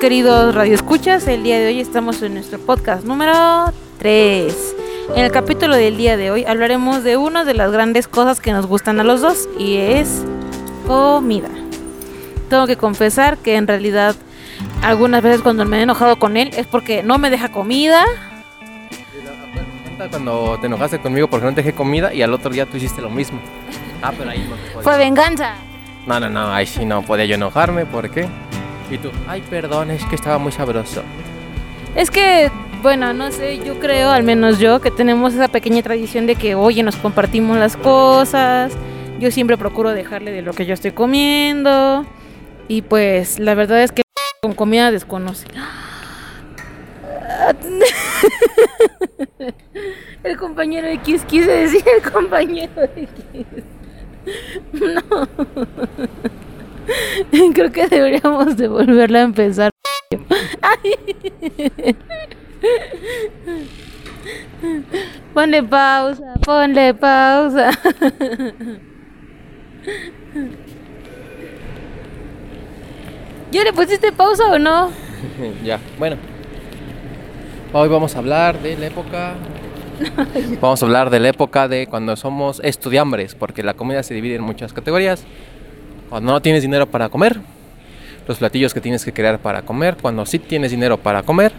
queridos radioescuchas. El día de hoy estamos en nuestro podcast número 3. En el capítulo del día de hoy hablaremos de una de las grandes cosas que nos gustan a los dos y es comida. Tengo que confesar que en realidad algunas veces cuando me he enojado con él es porque no me deja comida. Cuando te enojaste conmigo porque no te dejé comida y al otro día tú hiciste lo mismo. Ah, pero ahí no. Fue venganza. No, no, no, ahí sí no podía yo enojarme, ¿por qué? Y tú, ay, perdón, es que estaba muy sabroso. Es que, bueno, no sé, yo creo, al menos yo, que tenemos esa pequeña tradición de que, oye, nos compartimos las cosas. Yo siempre procuro dejarle de lo que yo estoy comiendo. Y pues, la verdad es que con comida desconoce. El compañero X quise decir el compañero X. No. Creo que deberíamos de volverla a empezar. Ay. Ponle pausa, ponle pausa. ¿Ya le pusiste pausa o no? ya, bueno. Hoy vamos a hablar de la época. Vamos a hablar de la época de cuando somos estudiambres, porque la comida se divide en muchas categorías. Cuando no tienes dinero para comer, los platillos que tienes que crear para comer, cuando sí tienes dinero para comer,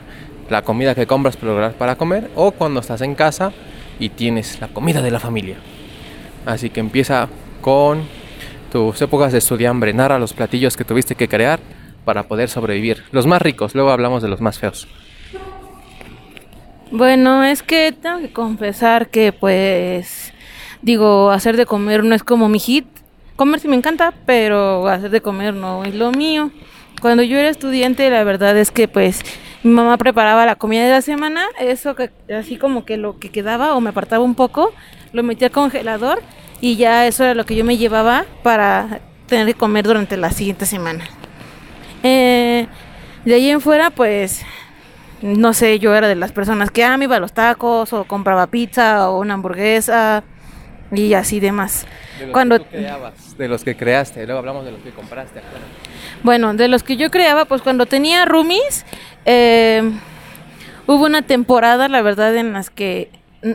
la comida que compras para comer, o cuando estás en casa y tienes la comida de la familia. Así que empieza con tus épocas de estudiambre, narra los platillos que tuviste que crear para poder sobrevivir. Los más ricos, luego hablamos de los más feos. Bueno, es que tengo que confesar que pues digo, hacer de comer no es como mi hit. Comer sí me encanta, pero hacer de comer no es lo mío. Cuando yo era estudiante, la verdad es que pues mi mamá preparaba la comida de la semana, eso que así como que lo que quedaba o me apartaba un poco, lo metía al congelador y ya eso era lo que yo me llevaba para tener que comer durante la siguiente semana. Eh, de ahí en fuera, pues, no sé, yo era de las personas que ah, me iba a los tacos o compraba pizza o una hamburguesa y así demás. De los Cuando que tú creabas, de los que creaste, luego hablamos de los que compraste. Bueno, de los que yo creaba, pues cuando tenía roomies, eh, hubo una temporada, la verdad, en las que,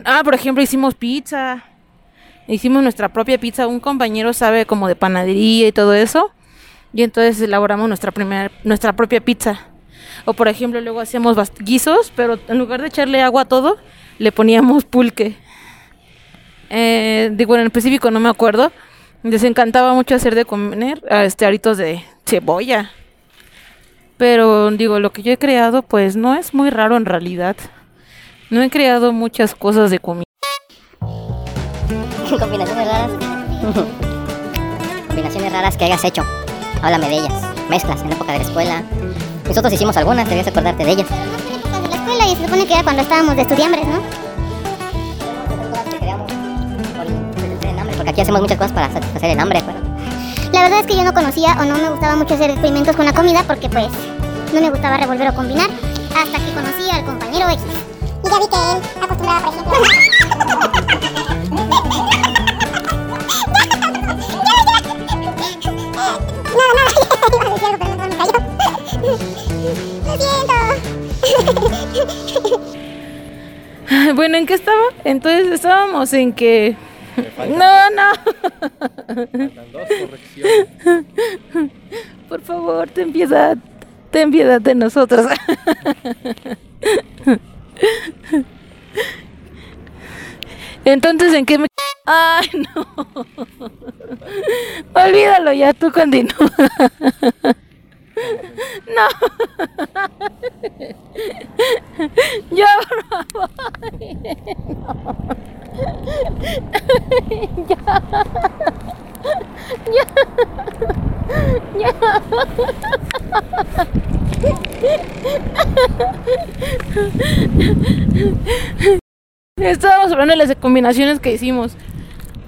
ah, por ejemplo, hicimos pizza, hicimos nuestra propia pizza, un compañero sabe como de panadería y todo eso, y entonces elaboramos nuestra primera, nuestra propia pizza. O por ejemplo, luego hacíamos guisos, pero en lugar de echarle agua a todo, le poníamos pulque. Eh, digo, en específico no me acuerdo. Les encantaba mucho hacer de comer ah, este aritos de cebolla. Pero digo, lo que yo he creado pues no es muy raro en realidad. No he creado muchas cosas de comida. Combinaciones raras. Combinaciones raras que hayas hecho. Háblame de ellas. Mezclas en la época de la escuela. Nosotros hicimos algunas, debías acordarte de ellas. de la escuela y se supone que era cuando estábamos de estudiambres, ¿no? Porque aquí hacemos muchas cosas para satisfacer el hambre. Pero... La verdad es que yo no conocía o no me gustaba mucho hacer experimentos con la comida porque pues no me gustaba revolver o combinar hasta que conocí al compañero X. Y ya vi que él acostumbraba, por ejemplo... Lo siento. bueno, ¿en qué estaba? Entonces estábamos en que... No, no. Faltan dos correcciones. Por favor, ten piedad. Ten piedad de nosotros. Entonces, ¿en qué me... Ay, no. Olvídalo ya, tú continúa. No. Ya, por favor. Estábamos hablando de las combinaciones que hicimos.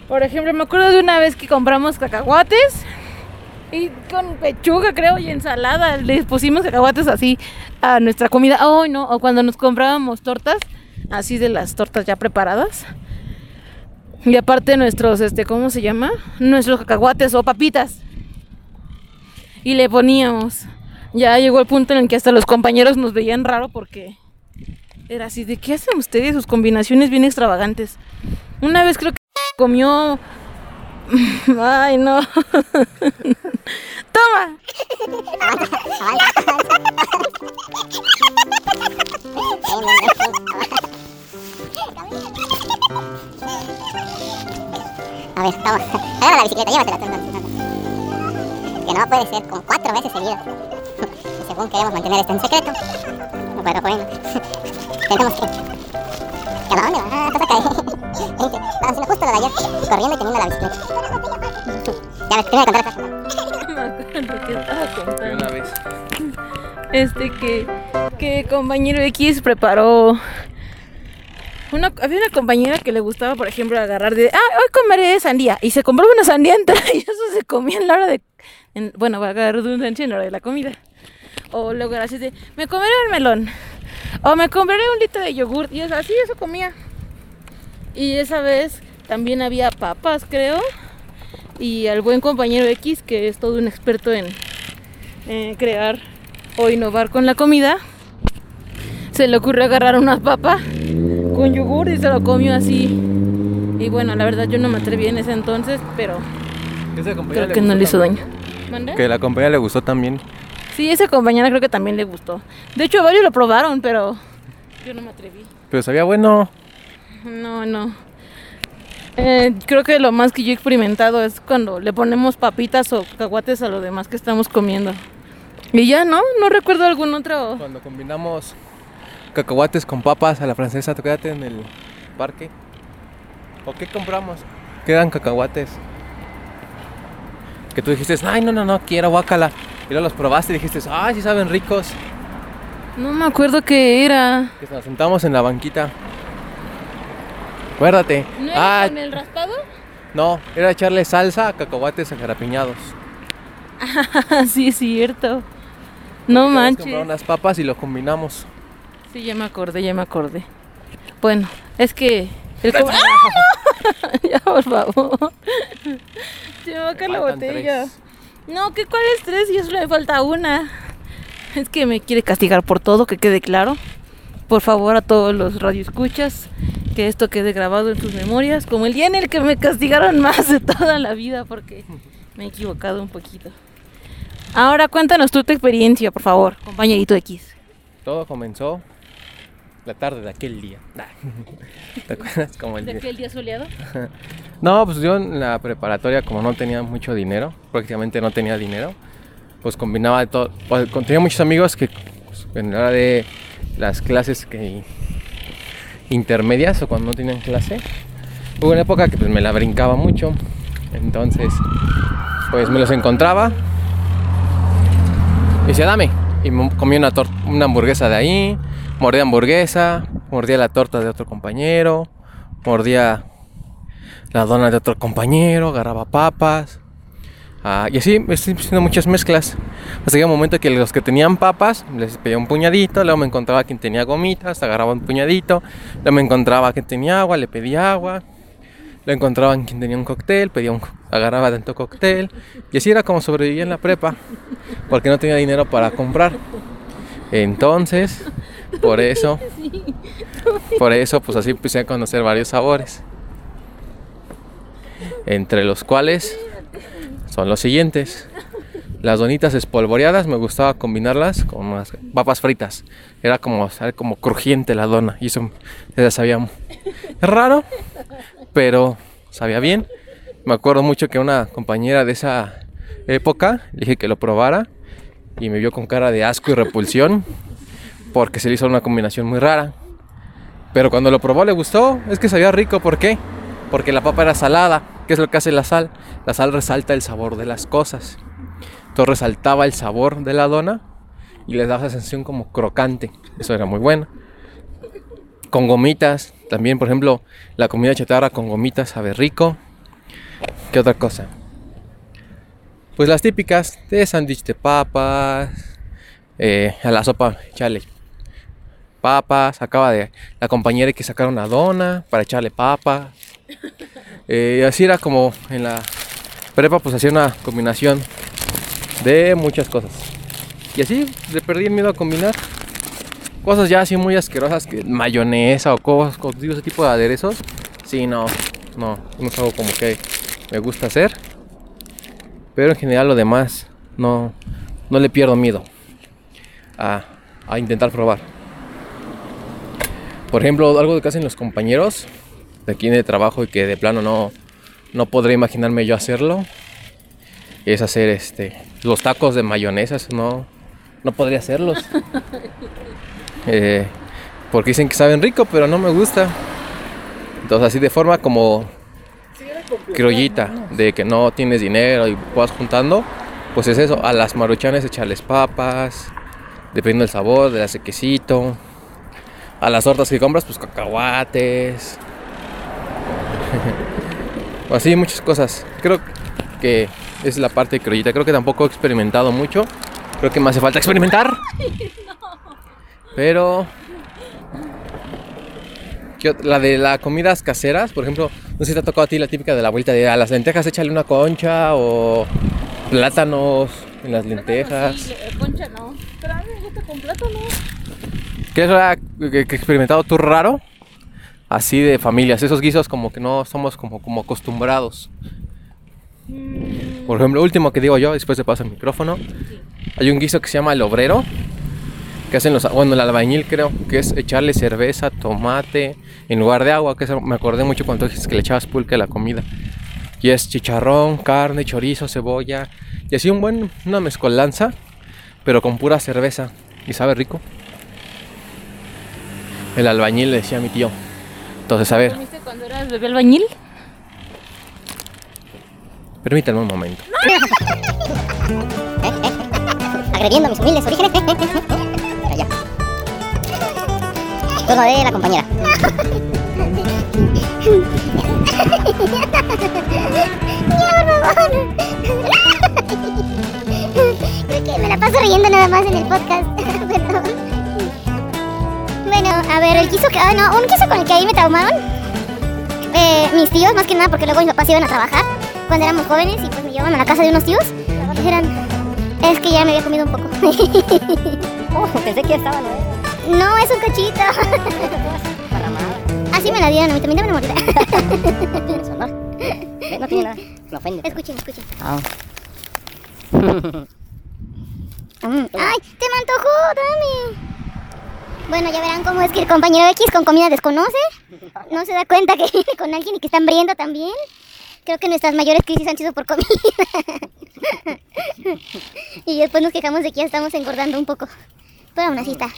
Por ejemplo, me acuerdo de una vez que compramos cacahuates y con pechuga, creo, y ensalada. Les pusimos cacahuates así a nuestra comida. Oh, no, o cuando nos comprábamos tortas, así de las tortas ya preparadas. Y aparte nuestros, este, ¿cómo se llama? Nuestros cacahuates o papitas. Y le poníamos. ya llegó el punto en el que hasta los compañeros nos veían raro porque era así, ¿de qué hacen ustedes? Sus combinaciones bien extravagantes. Una vez creo que comió... Ay, no. Toma. A ver, vamos. Agarra la bicicleta, llévatela tú entonces. Que no puede ser como cuatro veces seguidas. Y según queremos mantener esto en secreto. Pero bueno, tenemos que. ¿Que a dónde va? Estás acá. Vamos haciendo justo lo de ayer, corriendo y teniendo la bicicleta. Ya ves, contar. No me acuerdo qué estaba contando. una vez. Este que, que compañero X preparó. Había una compañera que le gustaba, por ejemplo, agarrar de, ah, hoy comeré sandía. Y se compró una sandía entera y eso se comía en la hora de, en- bueno, agarrar redundancia en la hora de la comida. O luego así de, me comeré el melón. O me compraré un litro de yogur. Y así, eso comía. Y esa vez también había papas, creo. Y al buen compañero X, que es todo un experto en crear o innovar con la comida, se le ocurrió agarrar una papa con yogur y se lo comió así. Y bueno, la verdad yo no me atreví en ese entonces, pero Esa creo que no le hizo también. daño. ¿Mande? Que la compañera le gustó también. Sí, esa compañera creo que también le gustó. De hecho, varios lo probaron, pero yo no me atreví. Pero sabía bueno. No, no. Eh, creo que lo más que yo he experimentado es cuando le ponemos papitas o cacahuates a lo demás que estamos comiendo. Y ya, ¿no? No recuerdo algún otro. Cuando combinamos cacahuates con papas a la francesa, ¿te quedaste en el parque? ¿O qué compramos? Quedan cacahuates. Que tú dijiste, ay, no, no, no, quiero guacala. Y luego los probaste y dijiste, ay, sí saben ricos. No me acuerdo qué era. Que nos sentamos en la banquita. Acuérdate. ¿No era ah, con el raspado? no, era echarle salsa a cacahuates agarapiñados. sí, es cierto. No manches. compramos unas papas y lo combinamos. Sí, ya me acordé, ya me acordé. Bueno, es que... El ¡Ah! ya, por favor. Se me va a caer la botella. tres. No, ¿qué cuál es tres? Y solo me falta una. Es que me quiere castigar por todo, que quede claro. Por favor, a todos los radioescuchas, que esto quede grabado en sus memorias, como el día en el que me castigaron más de toda la vida, porque me he equivocado un poquito. Ahora cuéntanos tú tu experiencia, por favor, compañerito X. Todo comenzó la tarde de aquel día. ¿Te acuerdas? Como el ¿De día? aquel día soleado? No, pues yo en la preparatoria, como no tenía mucho dinero, prácticamente no tenía dinero, pues combinaba de todo. Pues, tenía muchos amigos que pues, en la hora de las clases que intermedias o cuando no tenían clase, hubo una época que pues me la brincaba mucho. Entonces, pues me los encontraba y decía, dame. Y me comía una, una hamburguesa de ahí, mordía hamburguesa, mordía la torta de otro compañero, mordía la dona de otro compañero, agarraba papas. ah, y así estoy haciendo muchas mezclas. Hasta que un momento que los que tenían papas les pedía un puñadito, luego me encontraba quien tenía gomitas, agarraba un puñadito, luego me encontraba quien tenía agua, le pedía agua. Lo encontraban quien tenía un cóctel, pedía un, agarraba dentro cóctel. Y así era como sobrevivía en la prepa, porque no tenía dinero para comprar. Entonces, por eso, por eso, pues así empecé a conocer varios sabores. Entre los cuales son los siguientes. Las donitas espolvoreadas me gustaba combinarlas con unas papas fritas. Era como, como crujiente la dona y eso ya sabía es raro, pero sabía bien. Me acuerdo mucho que una compañera de esa época le dije que lo probara y me vio con cara de asco y repulsión porque se le hizo una combinación muy rara. Pero cuando lo probó le gustó, es que sabía rico, ¿por qué? Porque la papa era salada, ¿qué es lo que hace la sal? La sal resalta el sabor de las cosas. Entonces resaltaba el sabor de la dona y les daba esa sensación como crocante. Eso era muy bueno. Con gomitas, también por ejemplo, la comida chatarra con gomitas sabe rico. ¿Qué otra cosa? Pues las típicas de sándwich de papas, eh, a la sopa echarle papas, acaba de la compañera que sacar una dona para echarle papas. Eh, y así era como en la prepa, pues hacía una combinación de muchas cosas. Y así le perdí el miedo a combinar. Cosas ya así muy asquerosas, que mayonesa o cosas, con ese tipo de aderezos. Sí, no, no, no es algo como que me gusta hacer. Pero en general lo demás, no, no le pierdo miedo a, a intentar probar. Por ejemplo, algo que hacen los compañeros de aquí de trabajo y que de plano no, no podré imaginarme yo hacerlo. Es hacer este los tacos de mayonesa, eso no, no podría hacerlos. Eh, porque dicen que saben rico, pero no me gusta. Entonces así de forma como criollita, de que no tienes dinero y vas juntando, pues es eso, a las maruchanes echarles papas, dependiendo del sabor, de la quesito. A las tortas que compras, pues cacahuates. o así muchas cosas. Creo que es la parte criollita. Creo que tampoco he experimentado mucho. Creo que me hace falta experimentar. Pero ¿Qué ot- la de las comidas caseras, por ejemplo, no sé si te ha tocado a ti la típica de la vuelta de a las lentejas échale una concha o plátanos en las lentejas. Sí, le- concha no. Pero a mí me gusta con plátano. ¿Qué es experimentado tú raro? Así de familias, esos guisos como que no somos como, como acostumbrados. Por ejemplo, último que digo yo, después te paso el micrófono. Hay un guiso que se llama el obrero, que hacen los, bueno, el albañil creo, que es echarle cerveza, tomate, en lugar de agua, que me acordé mucho cuando dijiste que le echabas pulque a la comida. Y es chicharrón, carne, chorizo, cebolla, y así un buen, una mezcolanza, pero con pura cerveza, y sabe rico. El albañil le decía a mi tío. Entonces, a ver, ¿Comiste cuando eras bebé albañil? permítame un momento. Agrediendo a mis humildes orígenes. Pero ya. Turno de la compañera. Creo que me la paso riendo nada más en el podcast. Perdón. A ver, el quiso que. Ah, no, un quiso con el que ahí me traumaron. Eh, mis tíos, más que nada, porque luego mis papás iban a trabajar cuando éramos jóvenes y pues me llevaban a la casa de unos tíos. Que eran. Es que ya me había comido un poco. Oh, pensé que estaba, ¿no? no, es un cachito. Así me la dieron a mí, también dame una mordida. No tiene nada. Me ofende. escuchen, escuchen. Ah. Mm. ¡Ay! ¡Te me antojó! ¡Dame! Bueno, ya verán cómo es que el compañero X con comida desconoce. No se da cuenta que vive con alguien y que está hambriento también. Creo que nuestras mayores crisis han sido por comida. y después nos quejamos de que ya estamos engordando un poco. Pero aún así está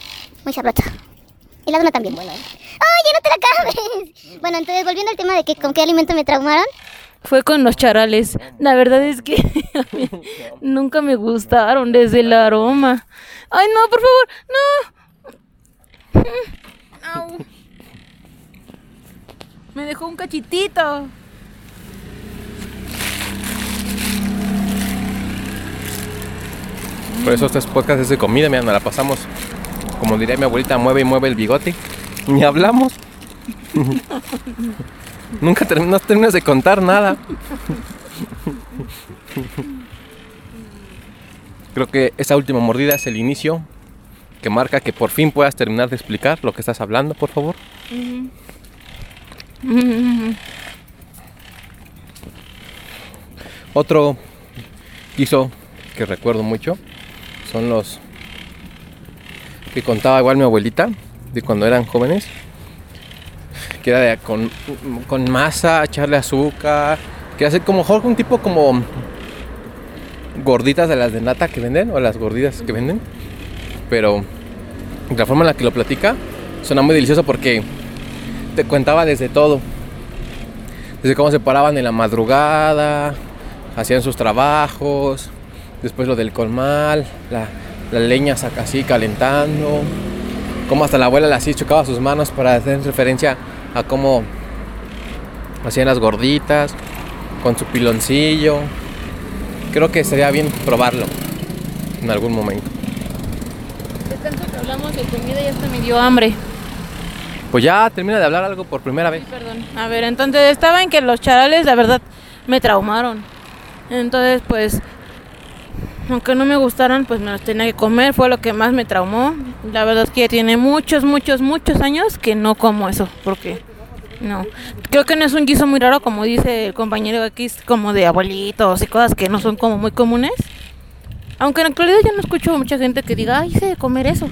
muy sabroso. Y la dona también. ¡Ay, ya no te la acabes! Bueno, entonces volviendo al tema de que con qué alimento me traumaron. Fue con los charales. La verdad es que nunca me gustaron desde el aroma. Ay, no, por favor, no. Au. Me dejó un cachitito. Por eso este podcast es de comida, mira, nos la pasamos. Como diría mi abuelita, mueve y mueve el bigote. Ni hablamos. Nunca terminas de contar nada. Creo que esa última mordida es el inicio que marca que por fin puedas terminar de explicar lo que estás hablando, por favor. Otro guiso que recuerdo mucho son los que contaba igual mi abuelita de cuando eran jóvenes. Que era de con, con masa, echarle azúcar. Que hacer como mejor un tipo como gorditas de las de nata que venden o las gorditas que venden. Pero la forma en la que lo platica suena muy delicioso porque te contaba desde todo. Desde cómo se paraban en la madrugada, hacían sus trabajos, después lo del colmal, la, la leña así calentando, cómo hasta la abuela le así chocaba sus manos para hacer referencia a cómo hacían las gorditas, con su piloncillo. Creo que sería bien probarlo en algún momento. Hablamos de comida ya hasta me dio hambre. Pues ya termina de hablar algo por primera vez. Perdón. A ver, entonces estaba en que los charales, la verdad, me traumaron. Entonces, pues, aunque no me gustaran, pues me los tenía que comer, fue lo que más me traumó. La verdad es que ya tiene muchos, muchos, muchos años que no como eso, porque no. Creo que no es un guiso muy raro, como dice el compañero X, como de abuelitos y cosas que no son como muy comunes. Aunque en la actualidad ya no escucho mucha gente que diga, ay, sé comer eso.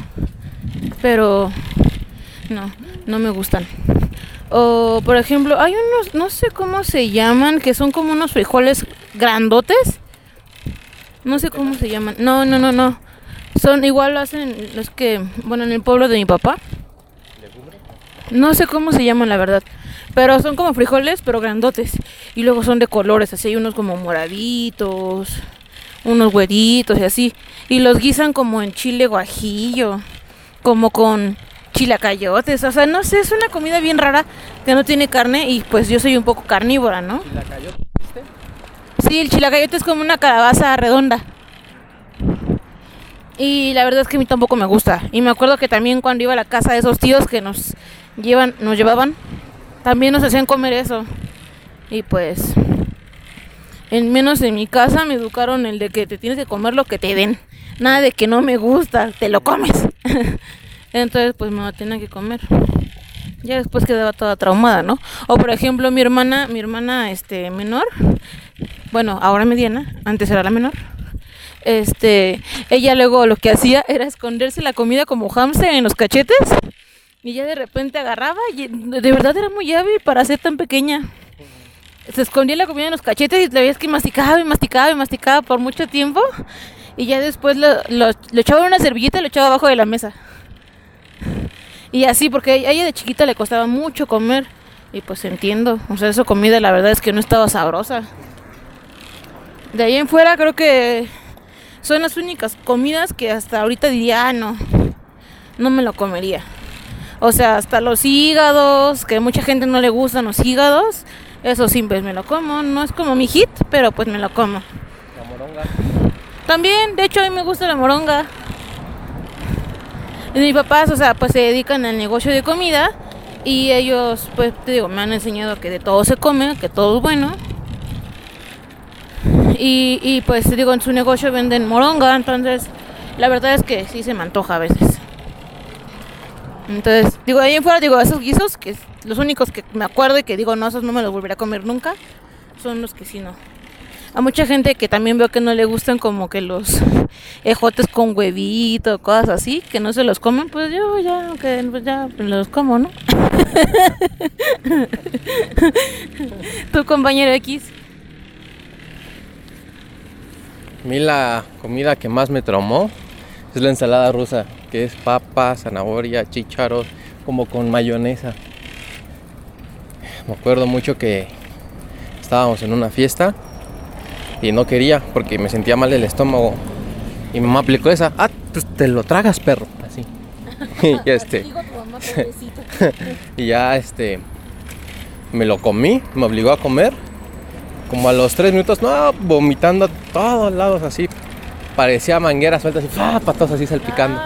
Pero no, no me gustan. O, por ejemplo, hay unos, no sé cómo se llaman, que son como unos frijoles grandotes. No sé cómo se llaman. No, no, no, no. Son igual lo hacen los que, bueno, en el pueblo de mi papá. No sé cómo se llaman, la verdad. Pero son como frijoles, pero grandotes. Y luego son de colores, así hay unos como moraditos, unos güeritos y así. Y los guisan como en chile guajillo, como con chilacayotes. O sea, no sé, es una comida bien rara que no tiene carne y pues yo soy un poco carnívora, ¿no? Sí, el chilacayote es como una calabaza redonda. Y la verdad es que a mí tampoco me gusta. Y me acuerdo que también cuando iba a la casa de esos tíos que nos llevan, nos llevaban, también nos hacían comer eso. Y pues, en menos en mi casa me educaron el de que te tienes que comer lo que te den. Nada de que no me gusta, te lo comes. Entonces, pues me lo tenía que comer. Ya después quedaba toda traumada, ¿no? O por ejemplo, mi hermana, mi hermana este menor, bueno, ahora mediana, antes era la menor. Este, ella luego lo que hacía era esconderse la comida como hamster en los cachetes y ya de repente agarraba y de verdad era muy hábil para ser tan pequeña. Se escondía la comida en los cachetes y la veías que masticaba y masticaba y masticaba por mucho tiempo y ya después lo, lo, echaba en una servilleta y lo echaba abajo de la mesa. Y así, porque a ella de chiquita le costaba mucho comer. Y pues entiendo. O sea, esa comida la verdad es que no estaba sabrosa. De ahí en fuera creo que son las únicas comidas que hasta ahorita diría, ah, no, no me lo comería. O sea, hasta los hígados, que mucha gente no le gustan los hígados, eso sí, pues me lo como. No es como mi hit, pero pues me lo como. La moronga. También, de hecho, a mí me gusta la moronga. Y mis papás, o sea, pues se dedican al negocio de comida y ellos, pues te digo, me han enseñado que de todo se come, que todo es bueno. Y, y pues te digo, en su negocio venden moronga, entonces la verdad es que sí se me antoja a veces. Entonces, digo, ahí en fuera, digo, esos guisos, que los únicos que me acuerdo y que digo, no, esos no me los volveré a comer nunca, son los que sí no. A mucha gente que también veo que no le gustan como que los ejotes con huevito, cosas así, que no se los comen, pues yo ya, que pues ya los como, ¿no? tu compañero X. A mí la comida que más me traumó es la ensalada rusa, que es papa, zanahoria, chícharos, como con mayonesa. Me acuerdo mucho que estábamos en una fiesta y no quería porque me sentía mal del estómago. Y mi mamá aplicó esa, ah, pues te lo tragas, perro, así. y ya este, y ya este, me lo comí, me obligó a comer. Como a los tres minutos, no, vomitando a todos lados así. Parecía manguera suelta así, ¡ah! patos así salpicando.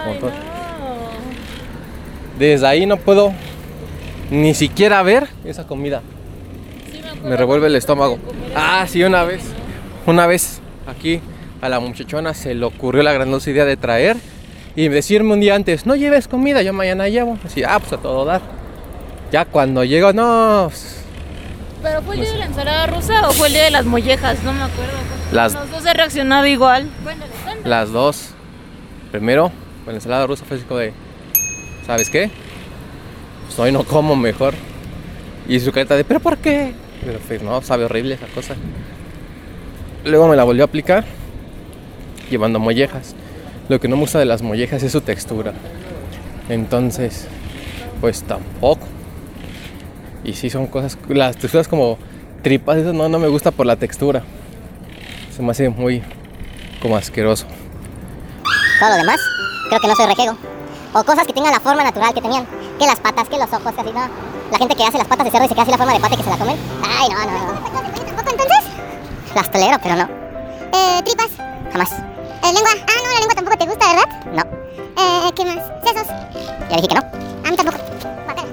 Desde ahí no puedo ni siquiera ver esa comida. Me revuelve el estómago. Ah, sí, una vez. Una vez aquí a la muchachona se le ocurrió la grandiosa idea de traer y decirme un día antes, no lleves comida, yo mañana llevo. Así, ah, pues a todo dar. Ya cuando llego, no. pues, ¿Pero fue el día de la ensalada rusa o fue el día de las mollejas? No me acuerdo. Las- Los dos he reaccionado igual. Cuéntale, cuéntale. Las dos. Primero, con la ensalada rusa fue así como de, ¿sabes qué? Pues hoy no como mejor. Y su carita de, ¿pero por qué? Pero pues no, sabe horrible esa cosa. Luego me la volvió a aplicar, llevando mollejas. Lo que no me gusta de las mollejas es su textura. Entonces, pues tampoco. Y sí son cosas, las texturas como tripas, eso no, no me gusta por la textura. Se me hace muy como asqueroso. Todo lo demás, creo que no soy rejego. O cosas que tengan la forma natural que tenían. Que las patas, que los ojos, que así, no. La gente que hace las patas de cerdo y se queda así la forma de pata y que se la comen. Ay, no, no, no. ¿Tampoco entonces? Las tolero, pero no. Eh, tripas. Jamás. Eh, lengua. Ah, no, la lengua tampoco te gusta, ¿verdad? No. Eh, ¿qué más? Sesos. Ya dije que no. A mí tampoco. Guacala.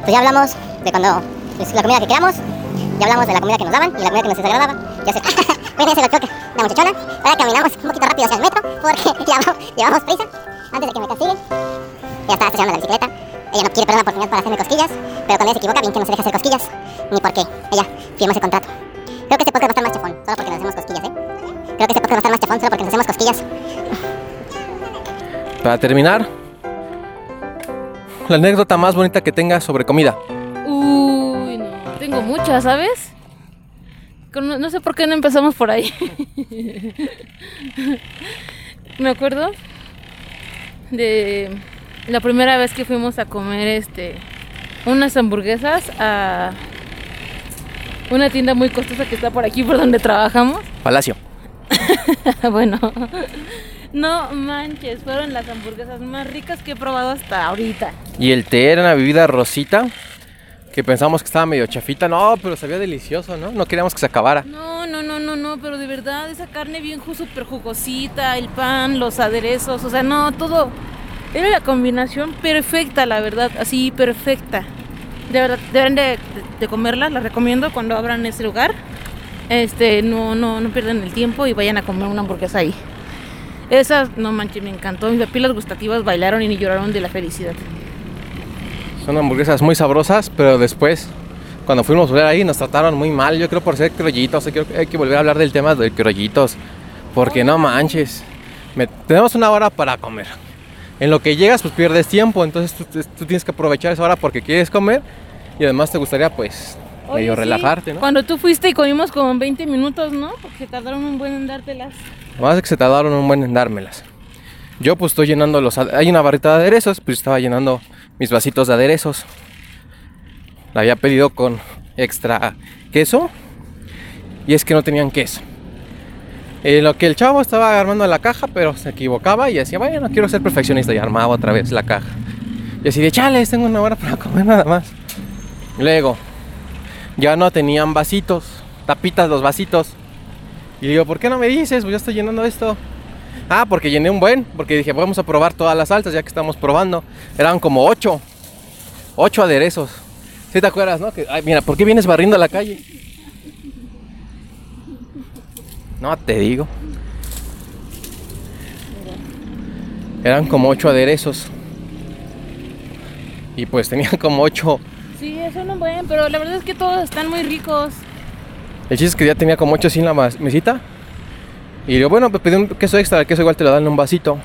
Pues ya hablamos de cuando la comida que creamos. Ya hablamos de la comida que nos daban y la comida que nos desagradaba. Ya sé. Bueno, se lo toca. La muchachona. Ahora rápido hacia el metro porque llevamos, llevamos prisa antes de que me castiguen. Ya está estacionando la bicicleta. Ella no quiere perder la oportunidad para hacerme cosquillas, pero cuando ella se equivoca, bien que no se deja hacer cosquillas. Ni por qué. Ella firma ese contrato. Creo que este podcast va a estar más chafón, solo porque nos hacemos cosquillas, ¿eh? Creo que este podcast va a estar más chafón solo porque nos hacemos cosquillas. Para terminar, la anécdota más bonita que tengas sobre comida. Uy, no. Tengo muchas, ¿sabes? Con- No sé por qué no empezamos por ahí. Me acuerdo de la primera vez que fuimos a comer este unas hamburguesas a una tienda muy costosa que está por aquí por donde trabajamos. Palacio. bueno, no manches, fueron las hamburguesas más ricas que he probado hasta ahorita. Y el té era una bebida rosita que pensamos que estaba medio chafita. No, pero sabía delicioso, ¿no? No queríamos que se acabara. No, no, no, no, no, pero de verdad esa carne bien súper jugosita, el pan, los aderezos, o sea, no, todo. Era la combinación perfecta, la verdad, así perfecta. De verdad, deben de, comerla, la recomiendo cuando abran ese lugar. Este, no, no, no pierdan el tiempo y vayan a comer una hamburguesa ahí. Esas, no manches, me encantó. Mis papilas gustativas bailaron y ni lloraron de la felicidad. Son hamburguesas muy sabrosas, pero después, cuando fuimos a ver ahí, nos trataron muy mal. Yo creo por ser criollitos. Creo que hay que volver a hablar del tema de criollitos. Porque no manches. me- tenemos una hora para comer. En lo que llegas, pues pierdes tiempo. Entonces tú, tú tienes que aprovechar esa hora porque quieres comer. Y además te gustaría, pues, Oye, medio sí, relajarte, ¿no? Cuando tú fuiste y comimos como 20 minutos, ¿no? Porque tardaron un buen en dártelas. Más que se tardaron un buen en dármelas. Yo pues estoy llenando los... Hay una barrita de aderezos, pues estaba llenando mis vasitos de aderezos. La había pedido con extra queso. Y es que no tenían queso. En lo que el chavo estaba armando la caja, pero se equivocaba y decía, bueno, quiero ser perfeccionista. Y armaba otra vez la caja. Y así de, chales, tengo una hora para comer nada más. Luego, ya no tenían vasitos, tapitas los vasitos. Y digo, ¿por qué no me dices? Pues ya estoy llenando esto. Ah, porque llené un buen, porque dije, vamos a probar todas las salsas ya que estamos probando. Eran como ocho. Ocho aderezos. ¿Sí te acuerdas, no? Que, ay, mira, ¿por qué vienes barriendo la calle? No te digo. Eran como ocho aderezos. Y pues tenían como ocho. Sí, eso no buen, pero la verdad es que todos están muy ricos. El chiste es que ya tenía como ocho así en la mesita. Y digo, bueno, pues pedí un queso extra, el queso igual te lo dan en un vasito.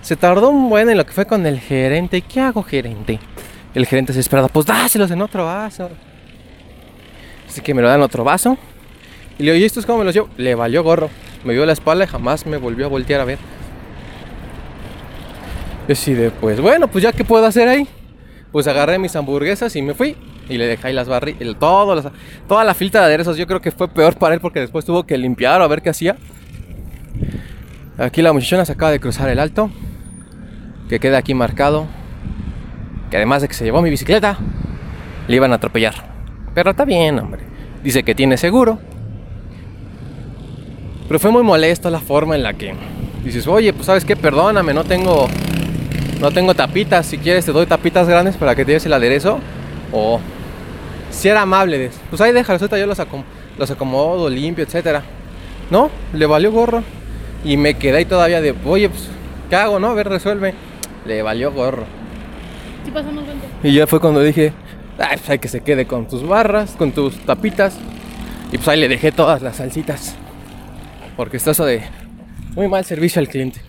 Se tardó un buen en lo que fue con el gerente. ¿Qué hago, gerente? El gerente desesperado, pues dáselos en otro vaso. Así que me lo dan en otro vaso. Y le digo, ¿y esto es cómo me los llevo? Le valió gorro. Me dio la espalda y jamás me volvió a voltear a ver. Yo así de, pues bueno, pues ya qué puedo hacer ahí. Pues agarré mis hamburguesas y me fui. Y le dejé ahí las barritas, toda la filtra de aderezos. Yo creo que fue peor para él porque después tuvo que limpiar a ver qué hacía. Aquí la muchachona se acaba de cruzar el alto. Que queda aquí marcado. Que además de que se llevó mi bicicleta, le iban a atropellar. Pero está bien, hombre. Dice que tiene seguro. Pero fue muy molesto la forma en la que dices, oye, pues sabes qué, perdóname, no tengo no tengo tapitas, si quieres te doy tapitas grandes para que te lleves el aderezo. O si era amable, pues ahí déjalos, ahorita yo los, acom- los acomodo, limpio, etcétera. No, le valió gorro. Y me quedé ahí todavía de, oye, pues, ¿qué hago, no? A ver, resuelve. Le valió gorro. Sí pasamos. Y ya fue cuando dije, "Ay, pues hay que se quede con tus barras, con tus tapitas. Y pues ahí le dejé todas las salsitas. Porque está eso de muy mal servicio al cliente.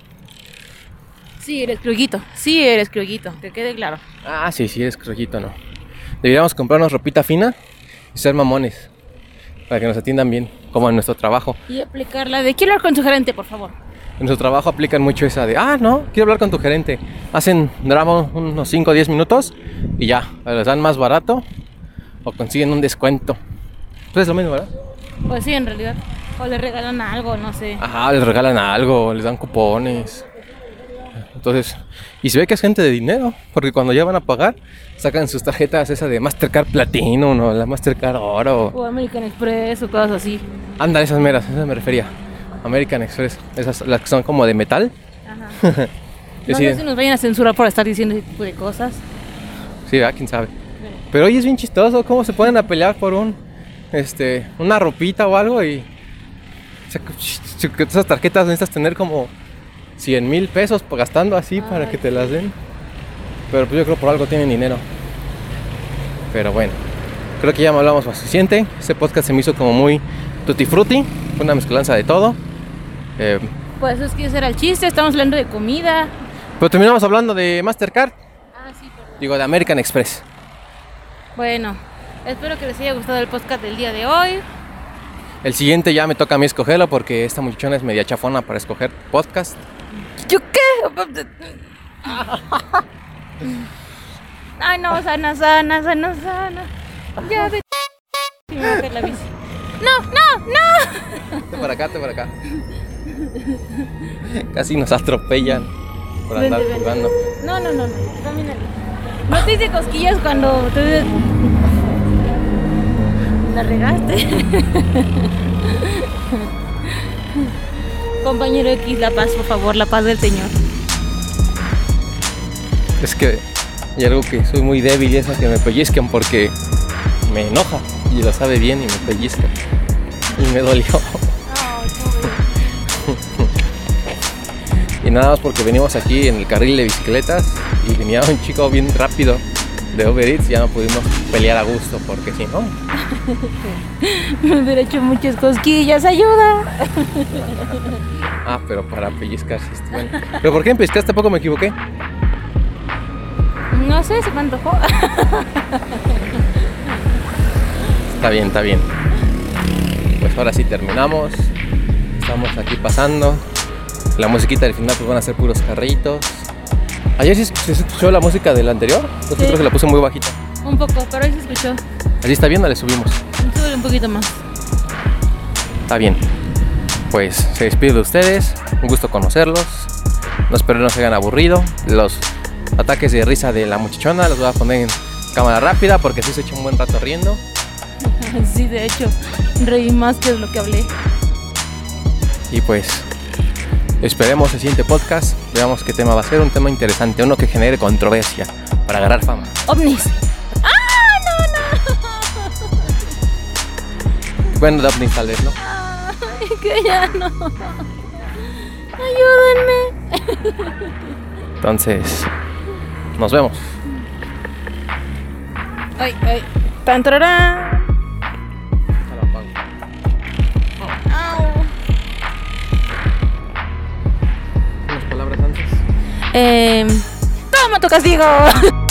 Sí, eres criollito. Sí, eres criollito, que quede claro. Ah, sí, sí, eres crojito, ¿no? Deberíamos comprarnos ropita fina y ser mamones. Para que nos atiendan bien, como en nuestro trabajo. Y aplicarla de quiero hablar con su gerente, por favor. En nuestro trabajo aplican mucho esa de, ah, no, quiero hablar con tu gerente. Hacen drama unos 5 o 10 minutos y ya, les dan más barato o consiguen un descuento. Pues es lo mismo, ¿verdad? Pues sí, en realidad. O le regalan algo, no sé. Ajá, les regalan algo, les dan cupones. Entonces, y se ve que es gente de dinero, porque cuando ya van a pagar, sacan sus tarjetas esa de Mastercard Platino, ¿no? La Mastercard Oro. O American Express o cosas así. Anda, esas meras, esas me refería. American Express, esas las que son como de metal. Ajá. No sé si nos vayan a censurar por estar diciendo ese tipo de cosas. sí, ¿verdad? quién sabe. Pero hoy es bien chistoso cómo se ponen a pelear por un este una ropita o algo y O sea, que- que esas tarjetas necesitas tener como 100 mil pesos gastando así para Ay, que te las den. Pero pues yo creo por algo tienen dinero. Pero bueno, creo que ya me hablamos lo suficiente. Este podcast se me hizo como muy tutti frutti. Fue una mezclanza de todo. Eh, Pues es que ese era el chiste, estamos hablando de comida. pero terminamos hablando de Mastercard. Ah, sí, perdón. Digo, de American Express. Bueno, espero que les haya gustado el podcast del día de hoy. El siguiente ya me toca a mí escogerlo porque esta muchachona es media chafona para escoger podcast. ¿Yo qué? Ay, no, sana, sana, sana, sana. Ya, bajé la bici. No, no, no. Te para acá, te para acá. Casi nos atropellan por andar Vente, vente. jugando. No, no, no, no. Camínale. No te hice cosquillas cuando te... La regaste. Compañero X, la paz, por favor, la paz del Señor. Es que hay algo que soy muy débil y es que me pellizquen porque me enoja y lo sabe bien y me pellizca. Y me dolió. Y nada más porque venimos aquí en el carril de bicicletas y venía un chico bien rápido de Uber Eats ya no pudimos pelear a gusto porque si no, Me hubiera hecho muchas cosquillas, ayuda. ah, pero para pellizcar sí está bueno. ¿Pero por qué me pellizcaste? Tampoco me equivoqué. No sé, se me antojó. Está bien, está bien. Pues ahora sí terminamos. Estamos aquí pasando. La musiquita del final pues van a ser puros carritos. Ayer sí se escuchó la música del anterior. Pues Sí. creo que la puse muy bajita. Un poco, pero ahí se escuchó. Así está bien, o le subimos. Sube un poquito más. Está bien. Pues se despide de ustedes. Un gusto conocerlos. No espero no se hayan aburrido. Los ataques de risa de la muchachona los voy a poner en cámara rápida porque sí se echó un buen rato riendo. Sí, de hecho, reí más que lo que hablé. Y pues esperemos el siguiente podcast. Veamos qué tema va a ser. Un tema interesante, uno que genere controversia para agarrar fama. OVNIs. Bueno, ovnis tal vez, ¿no? Ay, que ya no. Ayúdenme. Entonces, nos vemos. Ay, ay. Tan, tararán. Au. Unas palabras antes. Eh, toma tu castigo.